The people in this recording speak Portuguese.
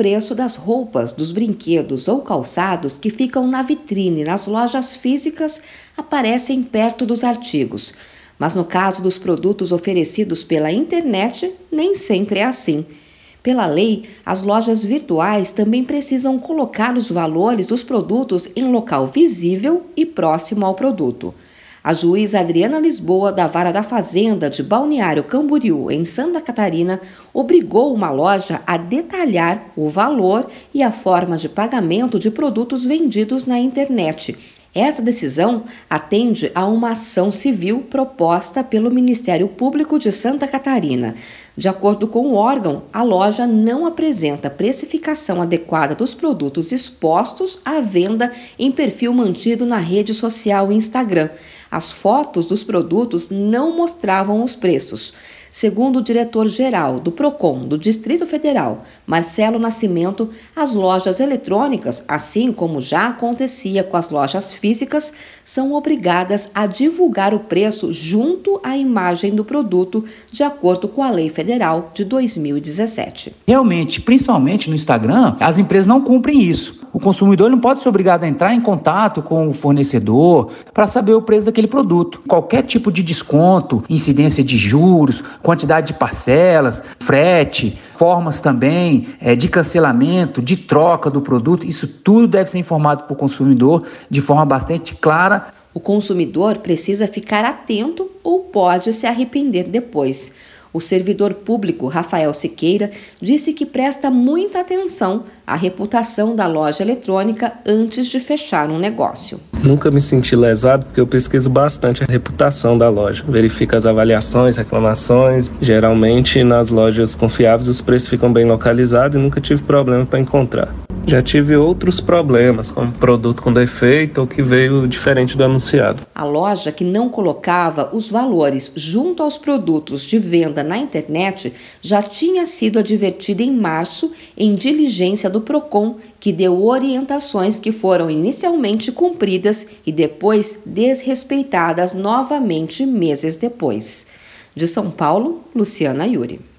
preço das roupas, dos brinquedos ou calçados que ficam na vitrine nas lojas físicas aparecem perto dos artigos. Mas no caso dos produtos oferecidos pela internet, nem sempre é assim. Pela lei, as lojas virtuais também precisam colocar os valores dos produtos em local visível e próximo ao produto. A juíza Adriana Lisboa, da Vara da Fazenda de Balneário Camboriú, em Santa Catarina, obrigou uma loja a detalhar o valor e a forma de pagamento de produtos vendidos na internet, essa decisão atende a uma ação civil proposta pelo Ministério Público de Santa Catarina. De acordo com o órgão, a loja não apresenta precificação adequada dos produtos expostos à venda em perfil mantido na rede social Instagram. As fotos dos produtos não mostravam os preços. Segundo o diretor-geral do PROCON do Distrito Federal, Marcelo Nascimento, as lojas eletrônicas, assim como já acontecia com as lojas físicas, são obrigadas a divulgar o preço junto à imagem do produto, de acordo com a Lei Federal de 2017. Realmente, principalmente no Instagram, as empresas não cumprem isso. O consumidor não pode ser obrigado a entrar em contato com o fornecedor para saber o preço daquele produto. Qualquer tipo de desconto, incidência de juros, quantidade de parcelas, frete, formas também é, de cancelamento, de troca do produto, isso tudo deve ser informado para o consumidor de forma bastante clara. O consumidor precisa ficar atento ou pode se arrepender depois. O servidor público Rafael Siqueira disse que presta muita atenção à reputação da loja eletrônica antes de fechar um negócio. Nunca me senti lesado porque eu pesquiso bastante a reputação da loja. Verifico as avaliações, reclamações. Geralmente nas lojas confiáveis os preços ficam bem localizados e nunca tive problema para encontrar. Já tive outros problemas, como produto com defeito ou que veio diferente do anunciado. A loja que não colocava os valores junto aos produtos de venda na internet já tinha sido advertida em março em diligência do Procon, que deu orientações que foram inicialmente cumpridas e depois desrespeitadas novamente meses depois. De São Paulo, Luciana Yuri.